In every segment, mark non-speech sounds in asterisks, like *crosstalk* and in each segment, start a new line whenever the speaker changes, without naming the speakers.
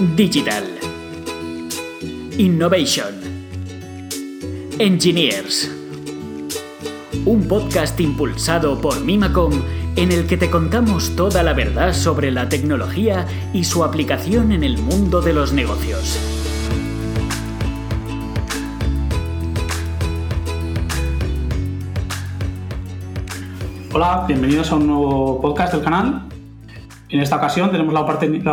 Digital. Innovation. Engineers. Un podcast impulsado por Mimacom en el que te contamos toda la verdad sobre la tecnología y su aplicación en el mundo de los negocios.
Hola, bienvenidos a un nuevo podcast del canal. En esta ocasión tenemos la,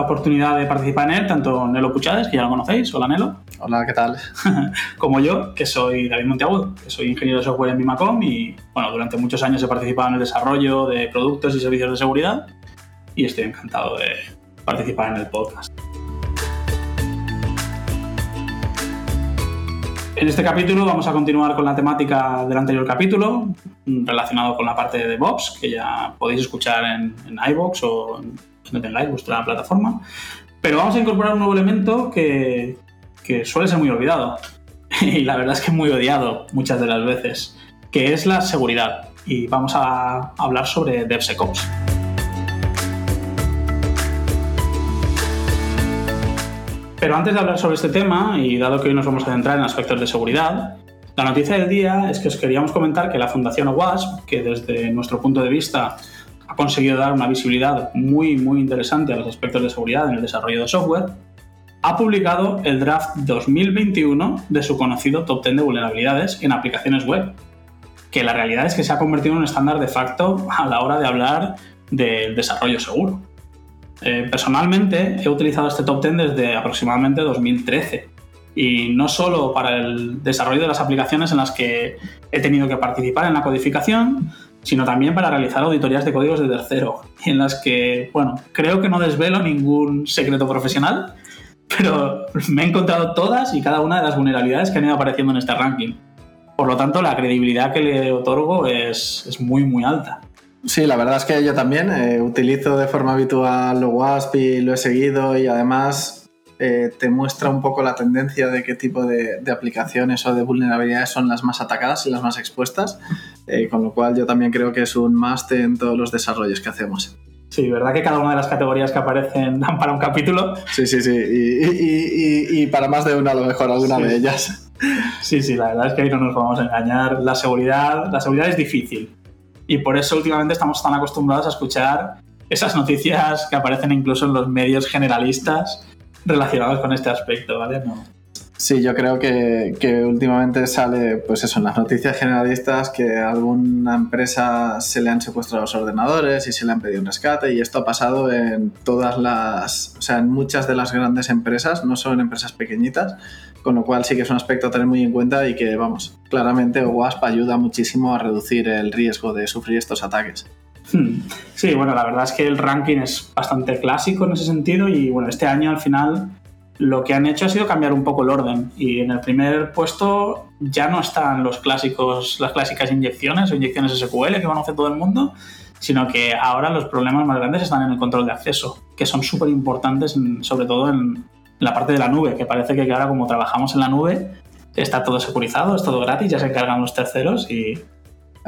oportunidad de participar en él, tanto Nelo Puchades, que ya lo conocéis, hola Nelo.
Hola, ¿qué tal? *laughs*
como yo, que soy David Monteagudo, que soy ingeniero de software en Mimacom y bueno, durante muchos años he participado en el desarrollo de productos y servicios de seguridad y estoy encantado de participar en el podcast. En este capítulo vamos a continuar con la temática del anterior capítulo, relacionado con la parte de DevOps, que ya podéis escuchar en, en iVoox o en donde tengáis vuestra plataforma. Pero vamos a incorporar un nuevo elemento que, que suele ser muy olvidado, *laughs* y la verdad es que muy odiado muchas de las veces, que es la seguridad. Y vamos a hablar sobre DevSecOps. Pero antes de hablar sobre este tema, y dado que hoy nos vamos a centrar en aspectos de seguridad, la noticia del día es que os queríamos comentar que la Fundación OWASP, que desde nuestro punto de vista conseguido dar una visibilidad muy, muy interesante a los aspectos de seguridad en el desarrollo de software, ha publicado el draft 2021 de su conocido Top 10 de vulnerabilidades en aplicaciones web, que la realidad es que se ha convertido en un estándar de facto a la hora de hablar del desarrollo seguro. Eh, personalmente he utilizado este top 10 desde aproximadamente 2013 y no solo para el desarrollo de las aplicaciones en las que he tenido que participar en la codificación, sino también para realizar auditorías de códigos de tercero, en las que, bueno, creo que no desvelo ningún secreto profesional, pero me he encontrado todas y cada una de las vulnerabilidades que han ido apareciendo en este ranking. Por lo tanto, la credibilidad que le otorgo es, es muy, muy alta.
Sí, la verdad es que yo también eh, utilizo de forma habitual lo WASP y lo he seguido y además eh, te muestra un poco la tendencia de qué tipo de, aplicaciones o de vulnerabilidades son las más atacadas y las más expuestas, eh, con lo cual yo también creo que es un must en todos los desarrollos que hacemos.
Sí, ¿verdad que cada una de las categorías que aparecen dan para un capítulo?
Sí, sí, sí, y, para más de una a lo mejor, alguna de ellas.
Sí, sí, la verdad es que ahí no nos vamos a engañar. La seguridad, la seguridad es difícil y por eso últimamente estamos tan acostumbrados a escuchar esas noticias que aparecen incluso en los medios generalistas relacionados con este aspecto, ¿vale?
Sí, yo creo que, últimamente sale, pues eso, en las noticias generalistas que a alguna empresa se le han secuestrado los ordenadores y se le han pedido un rescate y esto ha pasado en todas las, o sea, en muchas de las grandes empresas, no solo en empresas pequeñitas, con lo cual sí que es un aspecto a tener muy en cuenta y que, vamos, claramente WASP ayuda muchísimo a reducir el riesgo de sufrir estos ataques.
Hmm. Sí, bueno, la verdad es que el ranking es bastante clásico en ese sentido y bueno, este año al final lo que han hecho ha sido cambiar un poco el orden y en el primer puesto ya no están los clásicos, las clásicas inyecciones o inyecciones SQL que conoce todo el mundo, sino que ahora los problemas más grandes están en el control de acceso, que son súper importantes sobre todo en la parte de la nube, que parece que ahora como trabajamos en la nube está todo securizado, es todo gratis, ya se encargan los terceros y,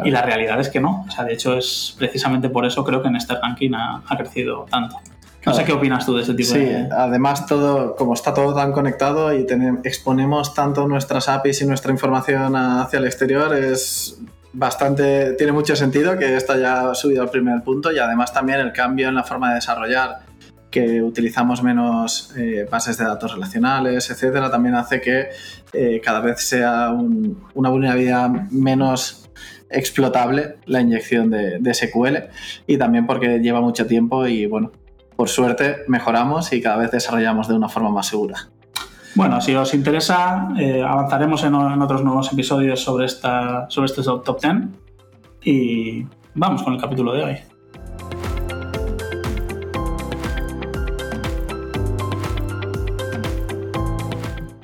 y la realidad es que no. O sea, de hecho es precisamente por eso creo que en este ranking ha crecido tanto. No sé qué opinas tú de ese tipo
sí, además todo, como está todo tan conectado y exponemos tanto nuestras APIs y nuestra información hacia el exterior, es bastante, tiene mucho sentido que esto haya subido al primer punto y además también el cambio en la forma de desarrollar que utilizamos menos eh, bases de datos relacionales, etcétera, también hace que eh, cada vez sea una vulnerabilidad menos explotable la inyección de, de, SQL y también porque lleva mucho tiempo y bueno, por suerte mejoramos y cada vez desarrollamos de una forma más segura.
Bueno, si os interesa, eh, avanzaremos en, otros nuevos episodios sobre, esta, sobre este top 10 y vamos con el capítulo de hoy.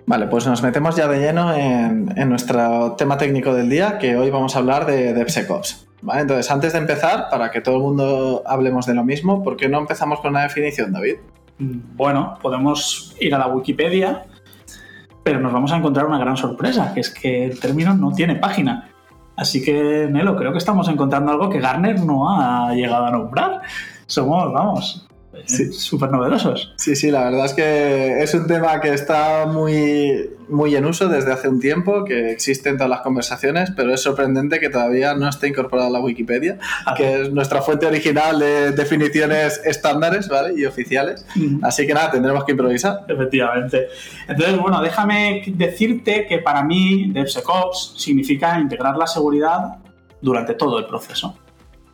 Vale, pues nos metemos ya de lleno en, en, nuestro tema técnico del día, que hoy vamos a hablar de DevSecOps. Entonces, antes de empezar, para que todo el mundo hablemos de lo mismo, ¿por qué no empezamos con una definición, David?
Mm, bueno, podemos ir a la Wikipedia, pero nos vamos a encontrar una gran sorpresa, que es que el término no tiene página. Así que, Nelo, creo que estamos encontrando algo que Garner no ha llegado a nombrar. Somos, vamos, súper novedosos.
Sí, sí, la verdad es que es un tema que está muy, muy en uso desde hace un tiempo, que existe en todas las conversaciones, pero es sorprendente que todavía no esté incorporado a la Wikipedia, ah. que es nuestra fuente original de definiciones estándares ¿vale? y oficiales. Así que nada, tendremos que improvisar.
Efectivamente. Entonces, bueno, déjame decirte que para mí DevSecOps significa integrar la seguridad durante todo el proceso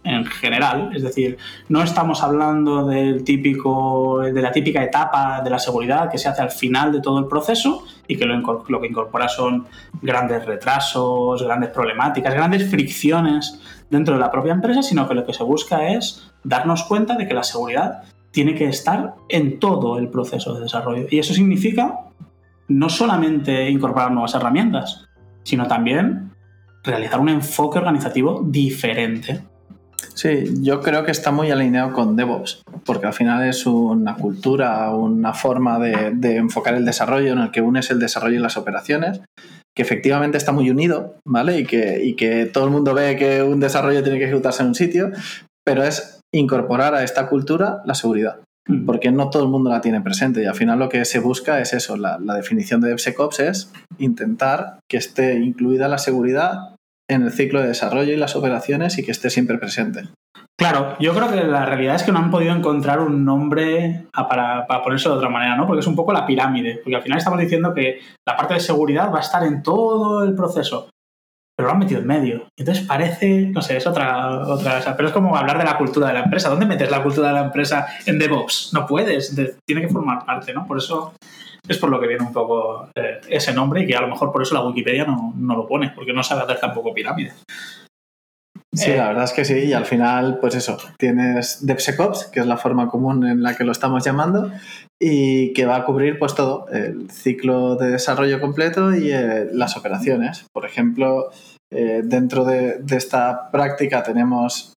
en general, es decir, no estamos hablando del típico, de la típica etapa de la seguridad que se hace al final de todo el proceso y que lo, lo que incorpora son grandes retrasos, grandes problemáticas, grandes fricciones dentro de la propia empresa, sino que lo que se busca es darnos cuenta de que la seguridad tiene que estar en todo el proceso de desarrollo. Y eso significa no solamente incorporar nuevas herramientas, sino también realizar un enfoque organizativo diferente
Sí, yo creo que está muy alineado con DevOps, porque al final es una cultura, una forma de, enfocar el desarrollo en el que unes el desarrollo y las operaciones, que efectivamente está muy unido, ¿vale? Y que, y que todo el mundo ve que un desarrollo tiene que ejecutarse en un sitio, pero es incorporar a esta cultura la seguridad mm. porque no todo el mundo la tiene presente y al final lo que se busca es eso, la, la, definición de DevSecOps es intentar que esté incluida la seguridad en el ciclo de desarrollo y las operaciones y que esté siempre presente.
Claro, yo creo que la realidad es que no han podido encontrar un nombre para, para ponerse de otra manera, ¿no? Porque es un poco la pirámide, porque al final estamos diciendo que la parte de seguridad va a estar en todo el proceso, pero lo han metido en medio. Entonces parece, no sé, es otra, otra, pero es como hablar de la cultura de la empresa. ¿Dónde metes la cultura de la empresa en DevOps? No puedes, tiene que formar parte, ¿no? Por eso es por lo que viene un poco eh, ese nombre y que a lo mejor por eso la Wikipedia no, lo pone, porque no sabe hacer tampoco pirámides.
Sí, la verdad es que sí, y al final, pues eso, tienes DevSecOps, que es la forma común en la que lo estamos llamando, y que va a cubrir pues todo, el ciclo de desarrollo completo y eh, las operaciones. Por ejemplo, eh, dentro de, esta práctica tenemos,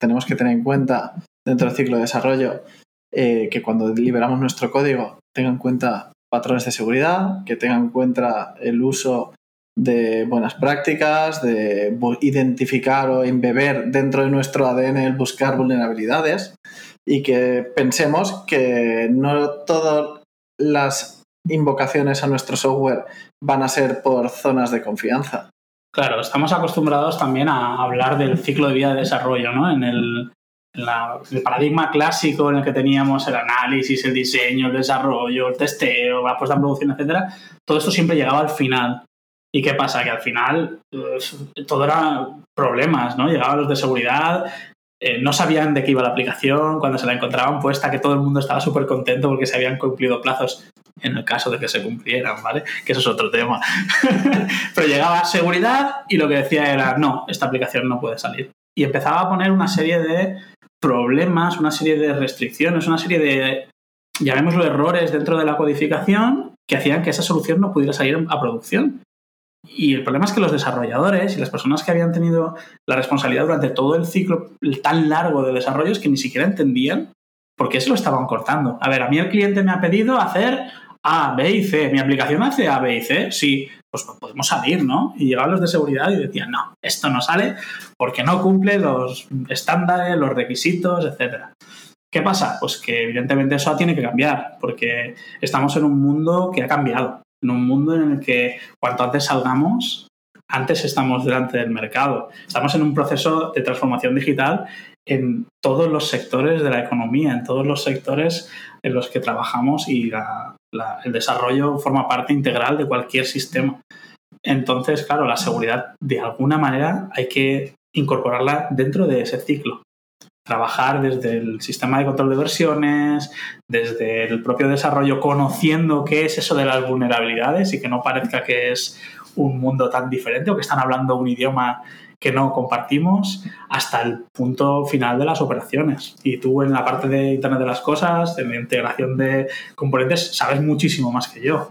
tenemos que tener en cuenta, dentro del ciclo de desarrollo, que cuando liberamos nuestro código tenga en cuenta patrones de seguridad, que tengan en cuenta el uso de buenas prácticas, de identificar o embeber dentro de nuestro ADN el buscar vulnerabilidades y que pensemos que no todas las invocaciones a nuestro software van a ser por zonas de confianza.
Claro, estamos acostumbrados también a hablar del ciclo de vida de desarrollo, ¿no? En el, el paradigma clásico en el que teníamos el análisis, el diseño, el desarrollo, el testeo, la puesta en producción, etcétera, todo esto siempre llegaba al final. ¿Y qué pasa? Que al final eh, todo era problemas, ¿no? Llegaban los de seguridad, eh, no sabían de qué iba la aplicación, cuando se la encontraban puesta, que todo el mundo estaba súper contento porque se habían cumplido plazos, en el caso de que se cumplieran, ¿vale? Que eso es otro tema. *laughs* Pero llegaba seguridad y lo que decía era, no, esta aplicación no puede salir. Y empezaba a poner una serie de problemas, una serie de restricciones, una serie de, llamémoslo, errores dentro de la codificación que hacían que esa solución no pudiera salir a producción. Y el problema es que los desarrolladores y las personas que habían tenido la responsabilidad durante todo el ciclo tan largo de desarrollo es que ni siquiera entendían por qué se lo estaban cortando. A ver, a mí el cliente me ha pedido hacer A, B y C. ¿Mi aplicación hace A, B y C? Sí pues podemos salir, ¿no? Y llegaban los de seguridad y decían, no, esto no sale porque no cumple los estándares, los requisitos, etc. ¿Qué pasa? Pues que evidentemente eso tiene que cambiar, porque estamos en un mundo que ha cambiado, en un mundo en el que cuanto antes salgamos, antes estamos delante del mercado. Estamos en un proceso de transformación digital en todos los sectores de la economía, en todos los sectores en los que trabajamos y el desarrollo forma parte integral de cualquier sistema. Entonces, claro, la seguridad de alguna manera hay que incorporarla dentro de ese ciclo. Trabajar desde el sistema de control de versiones, desde el propio desarrollo, conociendo qué es eso de las vulnerabilidades y que no parezca que es un mundo tan diferente o que están hablando un idioma que no compartimos hasta el punto final de las operaciones. Y tú en la parte de Internet de las Cosas, en la integración de componentes, sabes muchísimo más que yo.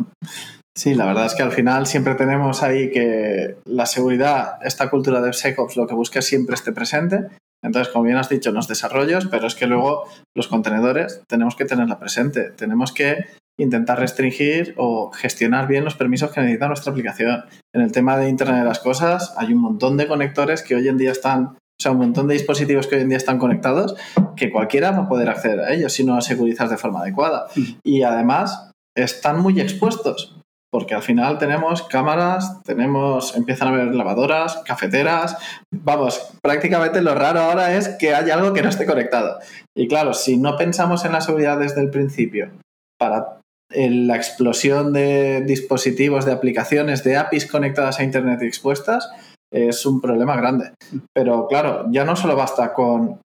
Sí, la verdad es que al final siempre tenemos ahí que la seguridad, esta cultura de SecOps, lo que busca siempre esté presente. Entonces, como bien has dicho, los desarrollos, pero es que luego los contenedores tenemos que tenerla presente. Tenemos que intentar restringir o gestionar bien los permisos que necesita nuestra aplicación. En el tema de Internet de las Cosas hay un montón de conectores que hoy en día están O sea, un montón de dispositivos que hoy en día están conectados que cualquiera va a poder acceder a ellos si no los segurizas de forma adecuada. Y además están muy expuestos porque al final tenemos cámaras, tenemos, empiezan a haber lavadoras, cafeteras, vamos, prácticamente lo raro ahora es que haya algo que no esté conectado. Y claro, si no pensamos en la seguridad desde el principio, para la explosión de dispositivos, de aplicaciones, de APIs conectadas a Internet y expuestas, es un problema grande. Pero claro, ya no solo basta con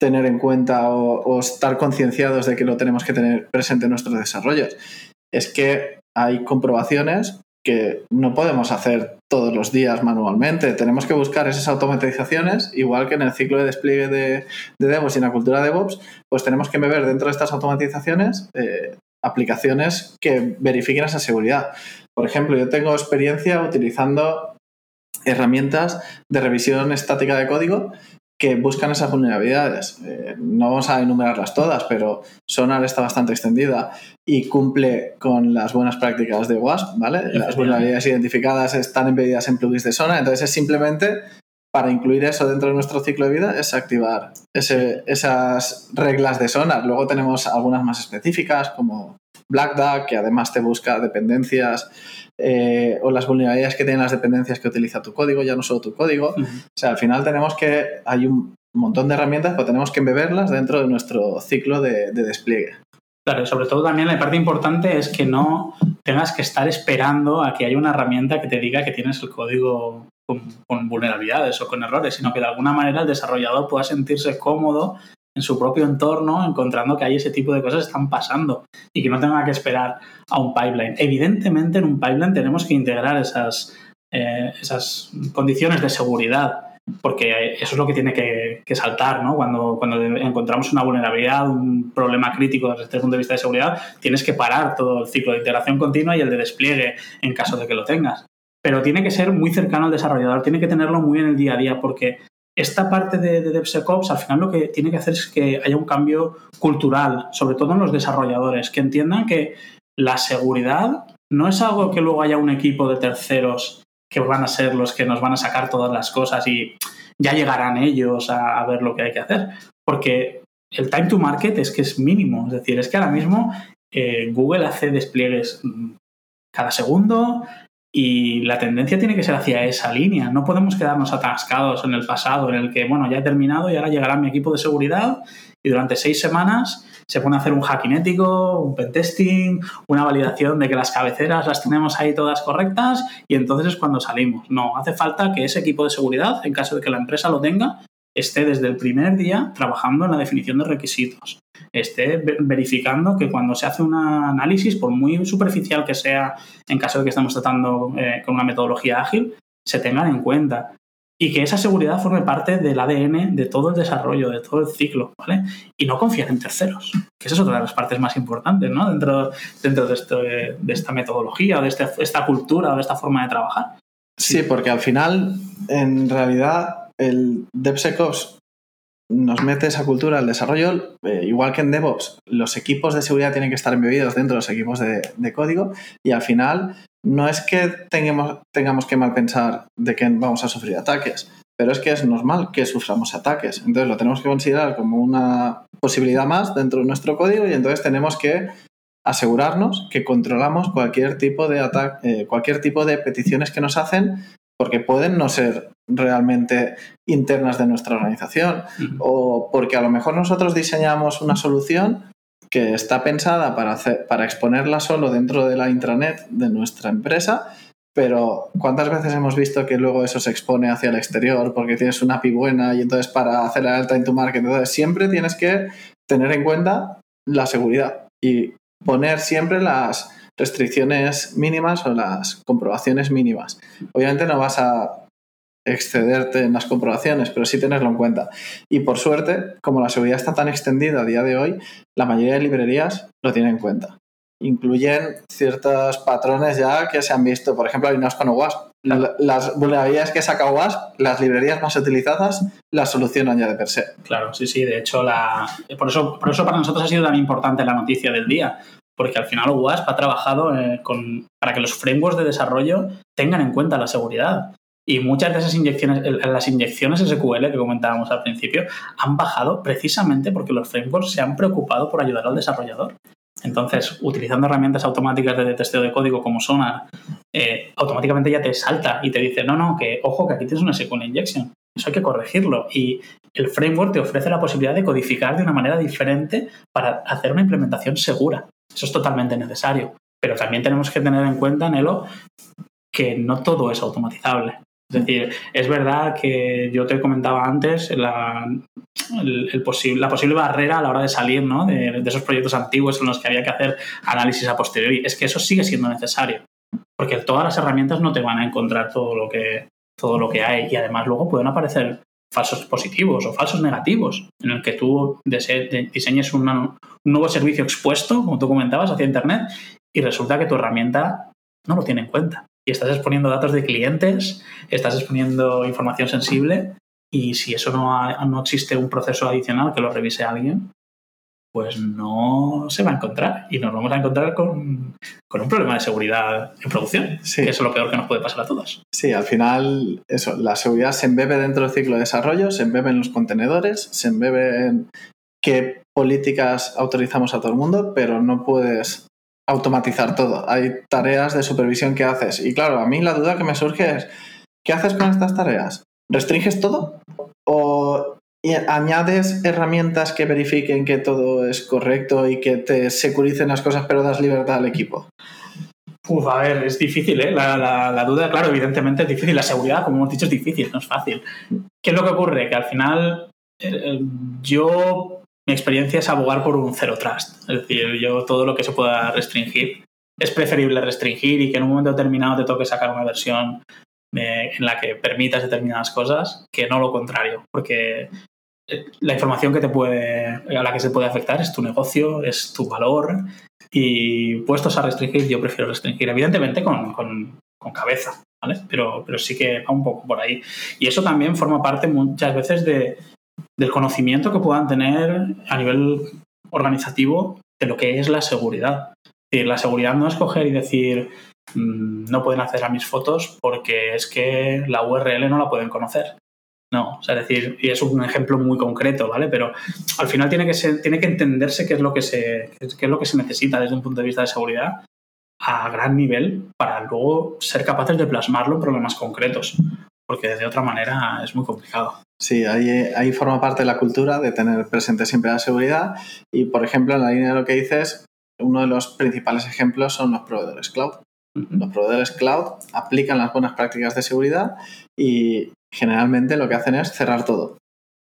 tener en cuenta o, estar concienciados de que lo tenemos que tener presente en nuestros desarrollos. Es que hay comprobaciones que no podemos hacer todos los días manualmente. Tenemos que buscar esas automatizaciones, igual que en el ciclo de despliegue de, DevOps y en la cultura de DevOps, pues tenemos que beber dentro de estas automatizaciones eh, aplicaciones que verifiquen esa seguridad. Por ejemplo, yo tengo experiencia utilizando herramientas de revisión estática de código que buscan esas vulnerabilidades. Eh, no vamos a enumerarlas todas, pero Sonar está bastante extendida y cumple con las buenas prácticas de WASP, ¿vale? Las vulnerabilidades identificadas están embedidas en plugins de Sonar, entonces es simplemente para incluir eso dentro de nuestro ciclo de vida es activar esas reglas de Sonar. Luego tenemos algunas más específicas como Black Duck, que además te busca dependencias eh, o las vulnerabilidades que tienen las dependencias que utiliza tu código, ya no solo tu código. O sea, al final tenemos que, hay un montón de herramientas, pero tenemos que embeberlas dentro de nuestro ciclo de, despliegue.
Claro, y sobre todo también la parte importante es que no tengas que estar esperando a que haya una herramienta que te diga que tienes el código con, vulnerabilidades o con errores, sino que de alguna manera el desarrollador pueda sentirse cómodo en su propio entorno, encontrando que hay ese tipo de cosas están pasando y que no tenga que esperar a un pipeline. Evidentemente, en un pipeline tenemos que integrar esas, eh, esas condiciones de seguridad, porque eso es lo que tiene que, saltar, ¿no? Cuando, cuando encontramos una vulnerabilidad, un problema crítico desde el punto de vista de seguridad, tienes que parar todo el ciclo de integración continua y el de despliegue en caso de que lo tengas. Pero tiene que ser muy cercano al desarrollador, tiene que tenerlo muy en el día a día, porque esta parte de, DevSecOps al final lo que tiene que hacer es que haya un cambio cultural, sobre todo en los desarrolladores, que entiendan que la seguridad no es algo que luego haya un equipo de terceros que van a ser los que nos van a sacar todas las cosas y ya llegarán ellos a, ver lo que hay que hacer. Porque el time to market es que es mínimo. Es decir, es que ahora mismo eh, Google hace despliegues mm, cada segundo, y la tendencia tiene que ser hacia esa línea. No podemos quedarnos atascados en el pasado, en el que, bueno, ya he terminado y ahora llegará mi equipo de seguridad y durante seis semanas se pone a hacer un hacking ético, un pentesting, una validación de que las cabeceras las tenemos ahí todas correctas y entonces es cuando salimos. No, hace falta que ese equipo de seguridad, en caso de que la empresa lo tenga, esté desde el primer día trabajando en la definición de requisitos, esté verificando que cuando se hace un análisis, por muy superficial que sea, en caso de que estemos tratando eh, con una metodología ágil, se tengan en cuenta. Y que esa seguridad forme parte del ADN de todo el desarrollo, de todo el ciclo, ¿vale? Y no confiar en terceros, que esa es otra de las partes más importantes, ¿no? Dentro, dentro de, esto, de esta metodología, de este, esta cultura, o de esta forma de trabajar.
Sí, porque al final, en realidad, el DevSecOps nos mete esa cultura al desarrollo, eh, igual que en DevOps, los equipos de seguridad tienen que estar embebidos dentro de los equipos de, código y al final no es que tengamos, tengamos que mal pensar de que vamos a sufrir ataques, pero es que es normal que suframos ataques. Entonces lo tenemos que considerar como una posibilidad más dentro de nuestro código y entonces tenemos que asegurarnos que controlamos cualquier tipo de ataque, eh, cualquier tipo de peticiones que nos hacen porque pueden no ser realmente internas de nuestra organización o porque a lo mejor nosotros diseñamos una solución que está pensada para, hacer, para exponerla solo dentro de la intranet de nuestra empresa, pero ¿cuántas veces hemos visto que luego eso se expone hacia el exterior porque tienes una API buena y entonces para hacer la alta en tu market? Entonces siempre tienes que tener en cuenta la seguridad y poner siempre las, restricciones mínimas o las comprobaciones mínimas. Obviamente no vas a excederte en las comprobaciones, pero sí tenerlo en cuenta. Y por suerte, como la seguridad está tan extendida a día de hoy, la mayoría de librerías lo tienen en cuenta. Incluyen ciertos patrones ya que se han visto, por ejemplo, hay unas con OWASP. Las vulnerabilidades que saca OWASP, las librerías más utilizadas las solucionan ya de per se.
Claro, sí, sí. De hecho, la... por, eso, por eso para nosotros ha sido tan importante la noticia del día, porque al final WASP ha trabajado eh, con, para que los frameworks de desarrollo tengan en cuenta la seguridad. Y muchas de esas inyecciones, las inyecciones SQL que comentábamos al principio, han bajado precisamente porque los frameworks se han preocupado por ayudar al desarrollador. Entonces, utilizando herramientas automáticas de testeo de código como Sonar, eh, automáticamente ya te salta y te dice, no, no, que ojo, que aquí tienes una SQL injection. Eso hay que corregirlo. Y el framework te ofrece la posibilidad de codificar de una manera diferente para hacer una implementación segura. Eso es totalmente necesario. Pero también tenemos que tener en cuenta, Nelo, que no todo es automatizable. Es decir, es verdad que yo te comentaba antes la, posible, barrera a la hora de salir ¿no? de, esos proyectos antiguos en los que había que hacer análisis a posteriori. Es que eso sigue siendo necesario, porque todas las herramientas no te van a encontrar todo lo que, todo lo que hay y además luego pueden aparecer falsos positivos o falsos negativos, en el que tú diseñes un nuevo servicio expuesto, como tú comentabas, hacia Internet, y resulta que tu herramienta no lo tiene en cuenta y estás exponiendo datos de clientes, estás exponiendo información sensible y si eso no, no existe un proceso adicional que lo revise alguien, pues no se va a encontrar y nos vamos a encontrar con, un problema de seguridad en producción, sí. que es lo peor que nos puede pasar a todos.
Sí, al final eso, la seguridad se embebe dentro del ciclo de desarrollo, se embebe en los contenedores, se embebe en qué políticas autorizamos a todo el mundo, pero no puedes automatizar todo. Hay tareas de supervisión que haces. Y claro, a mí la duda que me surge es, ¿qué haces con estas tareas? ¿Restringes todo? ¿O añades herramientas que verifiquen que todo es correcto y que te securicen las cosas, pero das libertad al equipo?
Uf, a ver, es difícil, ¿eh? La, duda, claro, evidentemente es difícil. La seguridad, como hemos dicho, es difícil, no es fácil. ¿Qué es lo que ocurre? Que al final yo mi experiencia es abogar por un cero trust. Es decir, yo todo lo que se pueda restringir, es preferible restringir y que en un momento determinado te toque sacar una versión en la que permitas determinadas cosas que no lo contrario. Porque eh, la información que te puede, a la que se puede afectar es tu negocio, es tu valor. Y puestos a restringir, yo prefiero restringir, evidentemente con, con, con cabeza, ¿vale? Pero, pero sí que va un poco por ahí. Y eso también forma parte muchas veces de, del conocimiento que puedan tener a nivel organizativo de lo que es la seguridad. la seguridad no es coger y decir mm, no pueden acceder a mis fotos porque es que la URL no la pueden conocer. No, es decir, y es un ejemplo muy concreto, ¿vale? Pero al final tiene que, tiene que entenderse qué es, lo que se, qué es lo que se necesita desde un punto de vista de seguridad a gran nivel para luego ser capaces de plasmarlo en problemas concretos porque de otra manera es muy complicado.
Sí, ahí, ahí forma parte de la cultura de tener presente siempre la seguridad y, por ejemplo, en la línea de lo que dices, uno de los principales ejemplos son los proveedores cloud. Los proveedores cloud aplican las buenas prácticas de seguridad y generalmente lo que hacen es cerrar todo.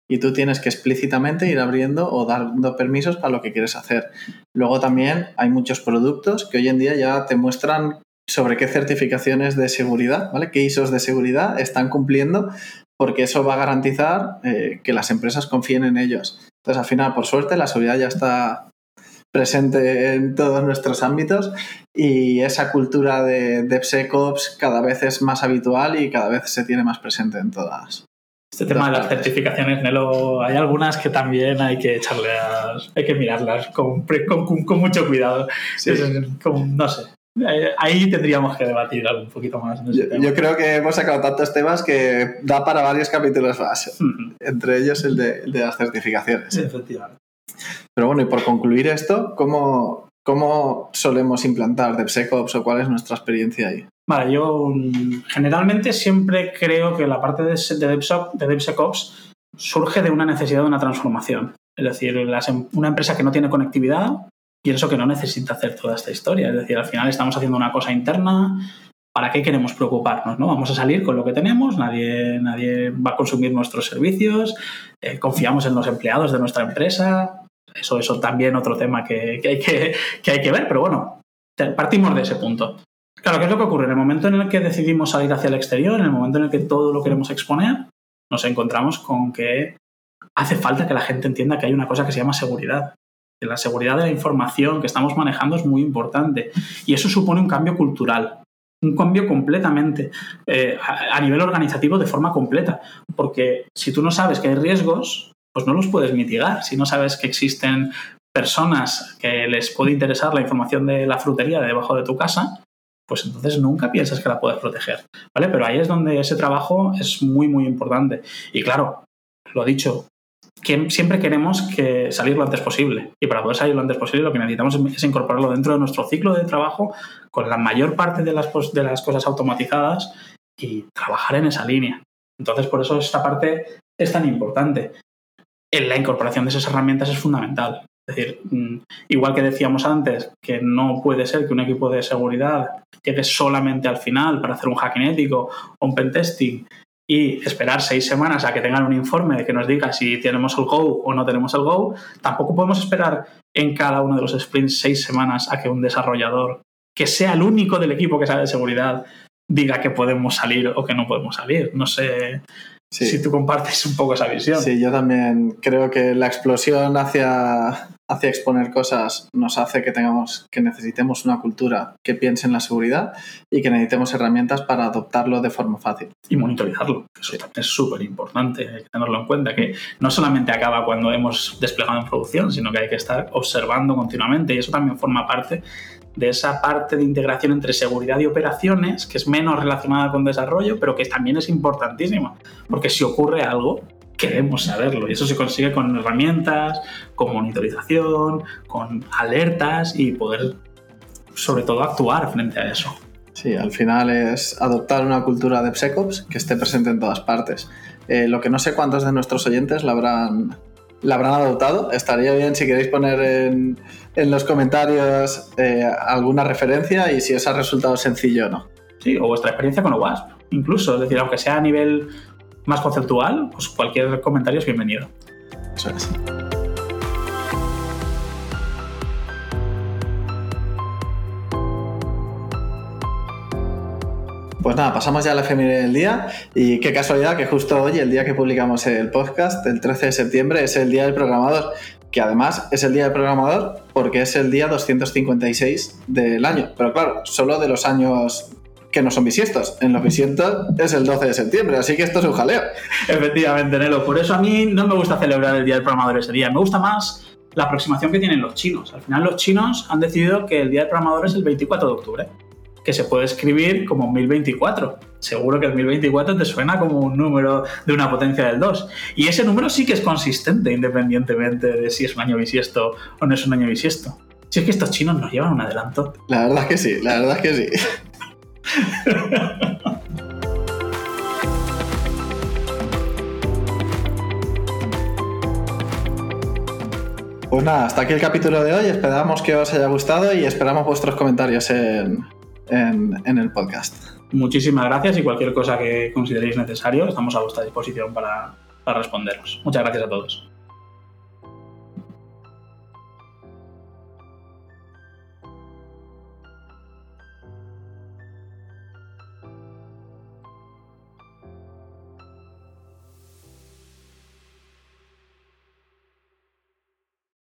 Y tú tienes que explícitamente ir abriendo o dando permisos para lo que quieres hacer. Luego también hay muchos productos que hoy en día ya te muestran sobre qué certificaciones de seguridad, ¿vale? ¿Qué ISOs de seguridad están cumpliendo? Porque eso va a garantizar eh, que las empresas confíen en ellos. Entonces, al final, por suerte, la seguridad ya está presente en todos nuestros ámbitos y esa cultura de DevSecOps cada vez es más habitual y cada vez se tiene más presente en todas.
Este tema de las certificaciones, Nelo, hay algunas que también hay que echarlas, hay que mirarlas con, con, mucho cuidado. no sé, Ahí tendríamos que debatir algo un poquito más.
yo, creo que hemos sacado tantos temas que da para varios capítulos más, entre ellos el de, las certificaciones.
efectivamente.
Pero bueno, y por concluir esto, ¿cómo, ¿cómo solemos implantar DevSecOps o cuál es nuestra experiencia ahí?
Vale, yo mm, generalmente siempre creo que la parte de, de DevSecOps surge de una necesidad de una transformación. Es decir, em, una empresa que no tiene conectividad pienso que no necesita hacer toda esta historia. Es decir, al final estamos haciendo una cosa interna. ¿Para qué queremos preocuparnos? ¿no? Vamos a salir con lo que tenemos, nadie, nadie va a consumir nuestros servicios, eh, confiamos en los empleados de nuestra empresa. Eso, eso también otro tema que, hay que, que hay que ver, pero bueno, partimos de ese punto. Claro, ¿qué es lo que ocurre? En el momento en el que decidimos salir hacia el exterior, en el momento en el que todo lo queremos exponer, nos encontramos con que hace falta que la gente entienda que hay una cosa que se llama seguridad la seguridad de la información que estamos manejando es muy importante y eso supone un cambio cultural, un cambio completamente eh, a, nivel organizativo de forma completa, porque si tú no sabes que hay riesgos, pues no los puedes mitigar. Si no sabes que existen personas que les puede interesar la información de la frutería de debajo de tu casa, pues entonces nunca piensas que la puedes proteger, ¿vale? Pero ahí es donde ese trabajo es muy, muy importante. Y claro, lo dicho, siempre queremos que salir lo antes posible. Y para poder salir lo antes posible lo que necesitamos es incorporarlo dentro de nuestro ciclo de trabajo con la mayor parte de las, de las cosas automatizadas y trabajar en esa línea. Entonces, por eso esta parte es tan importante. En la incorporación de esas herramientas es fundamental. Es decir, mm, igual que decíamos antes, que no puede ser que un equipo de seguridad llegue solamente al final para hacer un hacking ético o un pentesting y esperar seis semanas a que tengan un informe de que nos diga si tenemos el Go o no tenemos el Go, tampoco podemos esperar en cada uno de los sprints seis semanas a que un desarrollador, que sea el único del equipo que sabe de seguridad, diga que podemos salir o que no podemos salir. No sé si tú compartes un poco esa visión.
Sí, yo también creo que la explosión hacia, hacia exponer cosas nos hace que tengamos que necesitemos una cultura que piense en la seguridad y que necesitemos herramientas para adoptarlo de forma fácil.
Y monitorizarlo. Eso es súper importante, hay que tenerlo en cuenta, que no solamente acaba cuando hemos desplegado en producción, sino que hay que estar observando continuamente y eso también forma parte de esa parte de integración entre seguridad y operaciones, que es menos relacionada con desarrollo, pero que también es importantísima, porque si ocurre algo, queremos saberlo. Y eso se consigue con herramientas, con monitorización, con alertas y poder, sobre todo, actuar frente a eso.
Sí, al final es adoptar una cultura de PSECOPS que esté presente en todas partes. Eh, lo que no sé cuántos de nuestros oyentes la habrán, la habrán adoptado. Estaría bien si queréis poner en, en los comentarios eh, alguna referencia y si os ha resultado sencillo o no.
Sí, o vuestra experiencia con OWASP, incluso. Es decir, aunque sea a nivel más conceptual, pues cualquier comentario es bienvenido.
Eso es. Pues nada, pasamos ya a la efeméride del día y qué casualidad que justo hoy, el día que publicamos el podcast, el 13 de septiembre, es el Día del Programador, que además es el Día del Programador porque es el día 256 del año, pero claro, solo de los años que no son bisiestos. En los bisiestos es el 12 de septiembre, así que esto es un jaleo.
Efectivamente, Nelo. Por eso a mí no me gusta celebrar el Día del Programador ese día. Me gusta más la aproximación que tienen los chinos. Al final los chinos han decidido que el Día del Programador es el 24 de octubre que se puede escribir como 1024. Seguro que el 1024 te suena como un número de una potencia del 2. Y ese número sí que es consistente independientemente de si es un año bisiesto o no es un año bisiesto. Si es que estos chinos nos llevan un adelanto.
La verdad es que sí, la verdad es que sí. Pues nada, hasta aquí el capítulo de hoy. Esperamos que os haya gustado y esperamos vuestros comentarios en, el podcast.
Muchísimas gracias y cualquier cosa que consideréis necesario, estamos a vuestra disposición para responderos. Muchas gracias a todos.